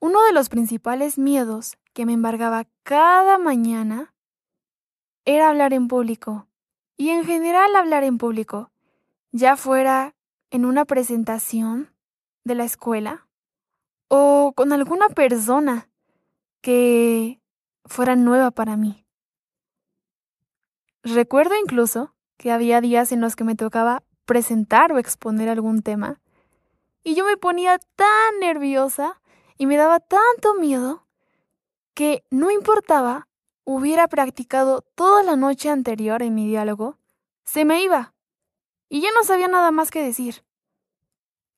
Uno de los principales miedos que me embargaba cada mañana era hablar en público y en general hablar en público, ya fuera en una presentación de la escuela o con alguna persona que fuera nueva para mí. Recuerdo incluso que había días en los que me tocaba presentar o exponer algún tema y yo me ponía tan nerviosa y me daba tanto miedo que no importaba hubiera practicado toda la noche anterior en mi diálogo, se me iba y ya no sabía nada más que decir.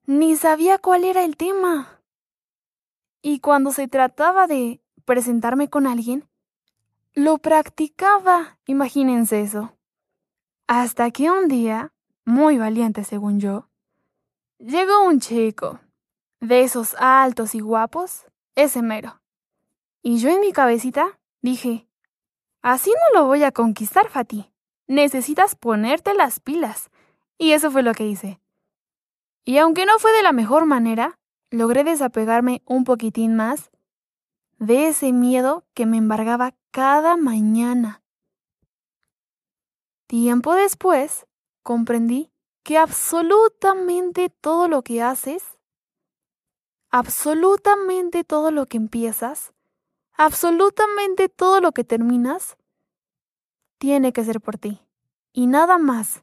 Ni sabía cuál era el tema. Y cuando se trataba de presentarme con alguien, lo practicaba, imagínense eso. Hasta que un día, muy valiente según yo, llegó un chico, de esos altos y guapos, ese mero. Y yo en mi cabecita dije, así no lo voy a conquistar, Fati. Necesitas ponerte las pilas. Y eso fue lo que hice. Y aunque no fue de la mejor manera, logré desapegarme un poquitín más de ese miedo que me embargaba cada mañana. Tiempo después, comprendí que absolutamente todo lo que haces, absolutamente todo lo que empiezas, absolutamente todo lo que terminas, tiene que ser por ti. Y nada más,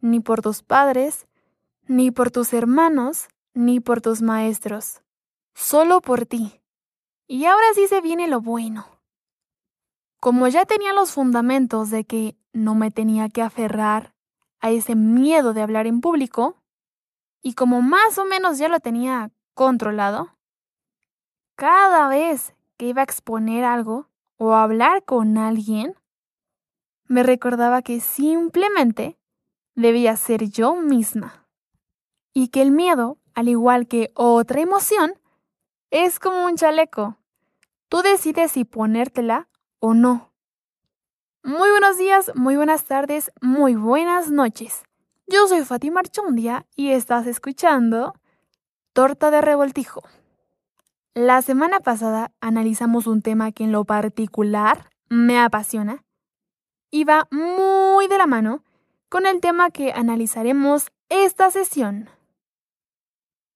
ni por tus padres, ni por tus hermanos, ni por tus maestros, solo por ti. Y ahora sí se viene lo bueno. Como ya tenía los fundamentos de que no me tenía que aferrar a ese miedo de hablar en público, y como más o menos ya lo tenía controlado, cada vez que iba a exponer algo o hablar con alguien, me recordaba que simplemente debía ser yo misma. Y que el miedo, al igual que otra emoción, es como un chaleco. Tú decides si ponértela o no. Muy buenos días, muy buenas tardes, muy buenas noches. Yo soy Fátima Archundia y estás escuchando Torta de Revoltijo. La semana pasada analizamos un tema que en lo particular me apasiona y va muy de la mano con el tema que analizaremos esta sesión.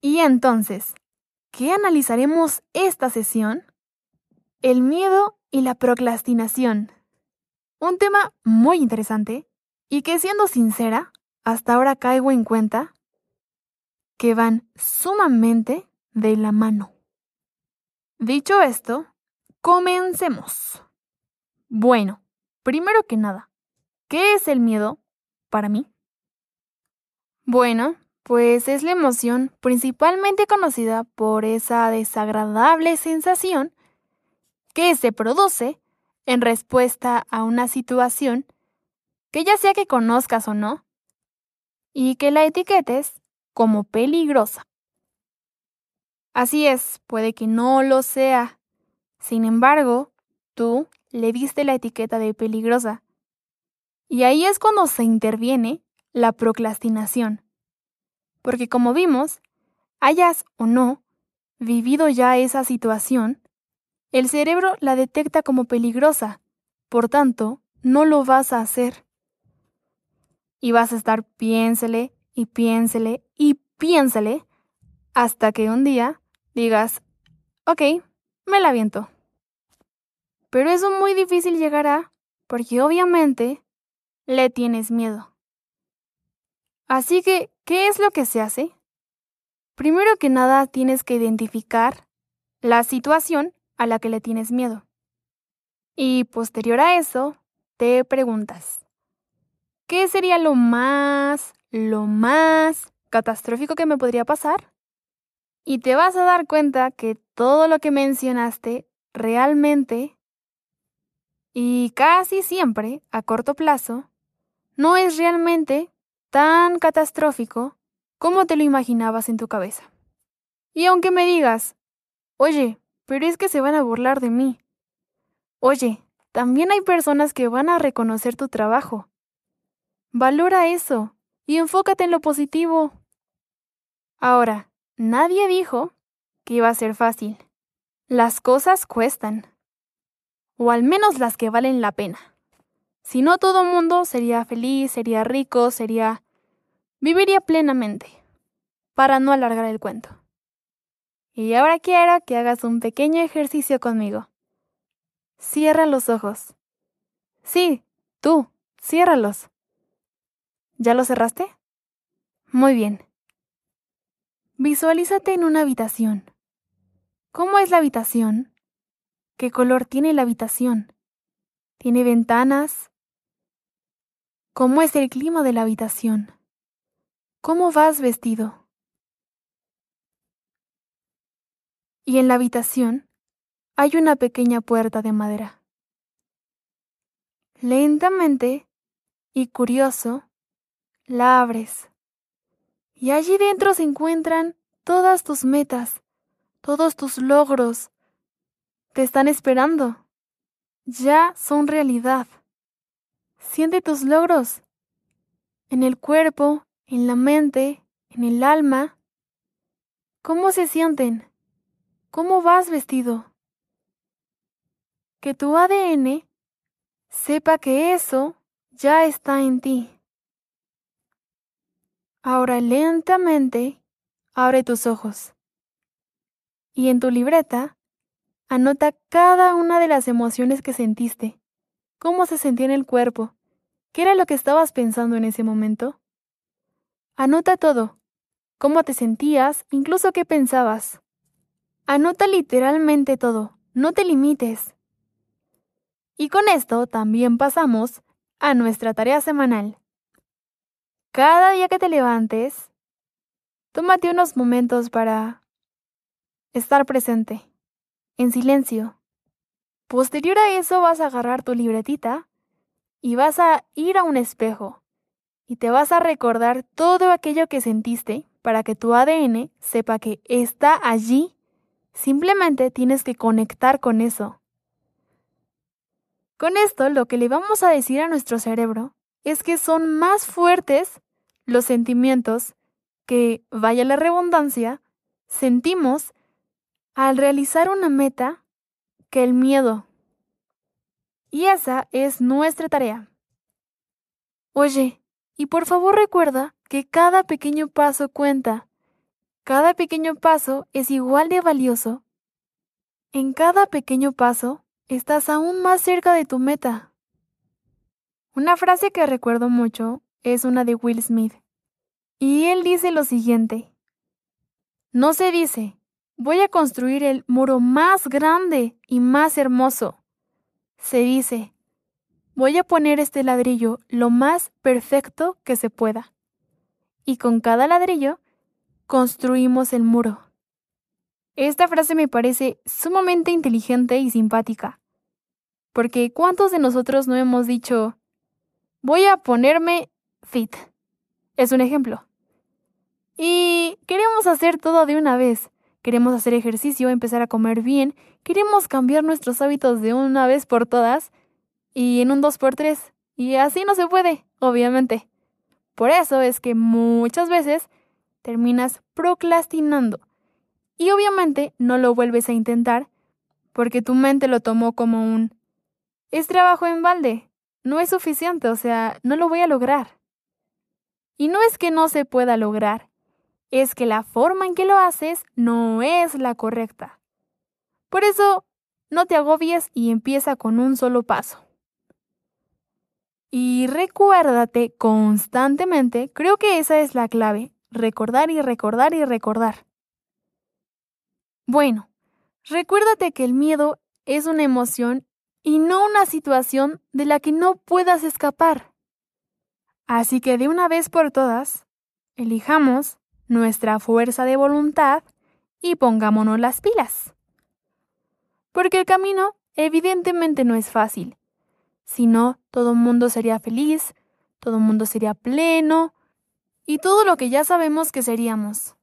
Y entonces, ¿qué analizaremos esta sesión? El miedo y la procrastinación. Un tema muy interesante y que siendo sincera, hasta ahora caigo en cuenta que van sumamente de la mano. Dicho esto, comencemos. Bueno, primero que nada, ¿qué es el miedo para mí? Bueno, pues es la emoción principalmente conocida por esa desagradable sensación que se produce en respuesta a una situación que ya sea que conozcas o no, y que la etiquetes como peligrosa. Así es, puede que no lo sea. Sin embargo, tú le diste la etiqueta de peligrosa y ahí es cuando se interviene la procrastinación. Porque como vimos, hayas o no vivido ya esa situación, el cerebro la detecta como peligrosa, por tanto, no lo vas a hacer. Y vas a estar piénsele y piénsele y piénsele hasta que un día digas, ok, me la aviento. Pero eso muy difícil llegará porque obviamente le tienes miedo. Así que, ¿qué es lo que se hace? Primero que nada tienes que identificar la situación a la que le tienes miedo. Y posterior a eso, te preguntas, ¿qué sería lo más, lo más catastrófico que me podría pasar? Y te vas a dar cuenta que todo lo que mencionaste realmente y casi siempre a corto plazo no es realmente tan catastrófico como te lo imaginabas en tu cabeza. Y aunque me digas, oye, pero es que se van a burlar de mí. Oye, también hay personas que van a reconocer tu trabajo. Valora eso y enfócate en lo positivo. Ahora, nadie dijo que iba a ser fácil. Las cosas cuestan, o al menos las que valen la pena. Si no, todo mundo sería feliz, sería rico, sería... viviría plenamente, para no alargar el cuento. Y ahora quiero que hagas un pequeño ejercicio conmigo. Cierra los ojos. Sí, tú, ciérralos. ¿Ya los cerraste? Muy bien. Visualízate en una habitación. ¿Cómo es la habitación? ¿Qué color tiene la habitación? ¿Tiene ventanas? ¿Cómo es el clima de la habitación? ¿Cómo vas vestido? Y en la habitación hay una pequeña puerta de madera. Lentamente y curioso, la abres. Y allí dentro se encuentran todas tus metas, todos tus logros. Te están esperando. Ya son realidad. Siente tus logros. En el cuerpo, en la mente, en el alma. ¿Cómo se sienten? ¿Cómo vas vestido? Que tu ADN sepa que eso ya está en ti. Ahora lentamente abre tus ojos y en tu libreta anota cada una de las emociones que sentiste, cómo se sentía en el cuerpo, qué era lo que estabas pensando en ese momento. Anota todo, cómo te sentías, incluso qué pensabas. Anota literalmente todo, no te limites. Y con esto también pasamos a nuestra tarea semanal. Cada día que te levantes, tómate unos momentos para estar presente, en silencio. Posterior a eso vas a agarrar tu libretita y vas a ir a un espejo y te vas a recordar todo aquello que sentiste para que tu ADN sepa que está allí. Simplemente tienes que conectar con eso. Con esto lo que le vamos a decir a nuestro cerebro es que son más fuertes los sentimientos que, vaya la redundancia, sentimos al realizar una meta que el miedo. Y esa es nuestra tarea. Oye, y por favor recuerda que cada pequeño paso cuenta. Cada pequeño paso es igual de valioso. En cada pequeño paso estás aún más cerca de tu meta. Una frase que recuerdo mucho es una de Will Smith. Y él dice lo siguiente. No se dice, voy a construir el muro más grande y más hermoso. Se dice, voy a poner este ladrillo lo más perfecto que se pueda. Y con cada ladrillo construimos el muro. Esta frase me parece sumamente inteligente y simpática. Porque ¿cuántos de nosotros no hemos dicho, voy a ponerme fit? Es un ejemplo. Y queremos hacer todo de una vez. Queremos hacer ejercicio, empezar a comer bien, queremos cambiar nuestros hábitos de una vez por todas y en un dos por tres. Y así no se puede, obviamente. Por eso es que muchas veces terminas procrastinando. Y obviamente no lo vuelves a intentar porque tu mente lo tomó como un... Es trabajo en balde, no es suficiente, o sea, no lo voy a lograr. Y no es que no se pueda lograr, es que la forma en que lo haces no es la correcta. Por eso, no te agobies y empieza con un solo paso. Y recuérdate constantemente, creo que esa es la clave, recordar y recordar y recordar. Bueno, recuérdate que el miedo es una emoción y no una situación de la que no puedas escapar. Así que de una vez por todas, elijamos nuestra fuerza de voluntad y pongámonos las pilas. Porque el camino evidentemente no es fácil. Si no, todo el mundo sería feliz, todo el mundo sería pleno y todo lo que ya sabemos que seríamos.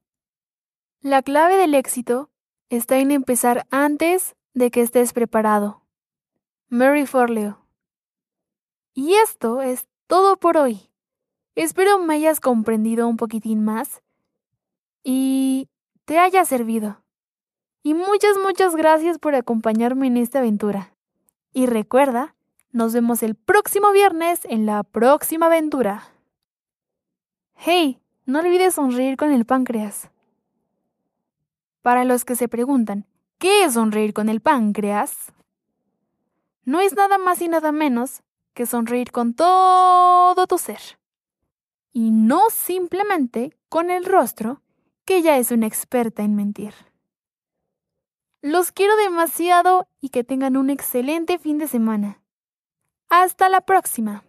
La clave del éxito está en empezar antes de que estés preparado. Mary Forleo. Y esto es todo por hoy. Espero me hayas comprendido un poquitín más y te haya servido. Y muchas, muchas gracias por acompañarme en esta aventura. Y recuerda, nos vemos el próximo viernes en la próxima aventura. Hey, no olvides sonreír con el páncreas. Para los que se preguntan, ¿qué es sonreír con el páncreas? No es nada más y nada menos que sonreír con todo tu ser. Y no simplemente con el rostro, que ya es una experta en mentir. Los quiero demasiado y que tengan un excelente fin de semana. Hasta la próxima.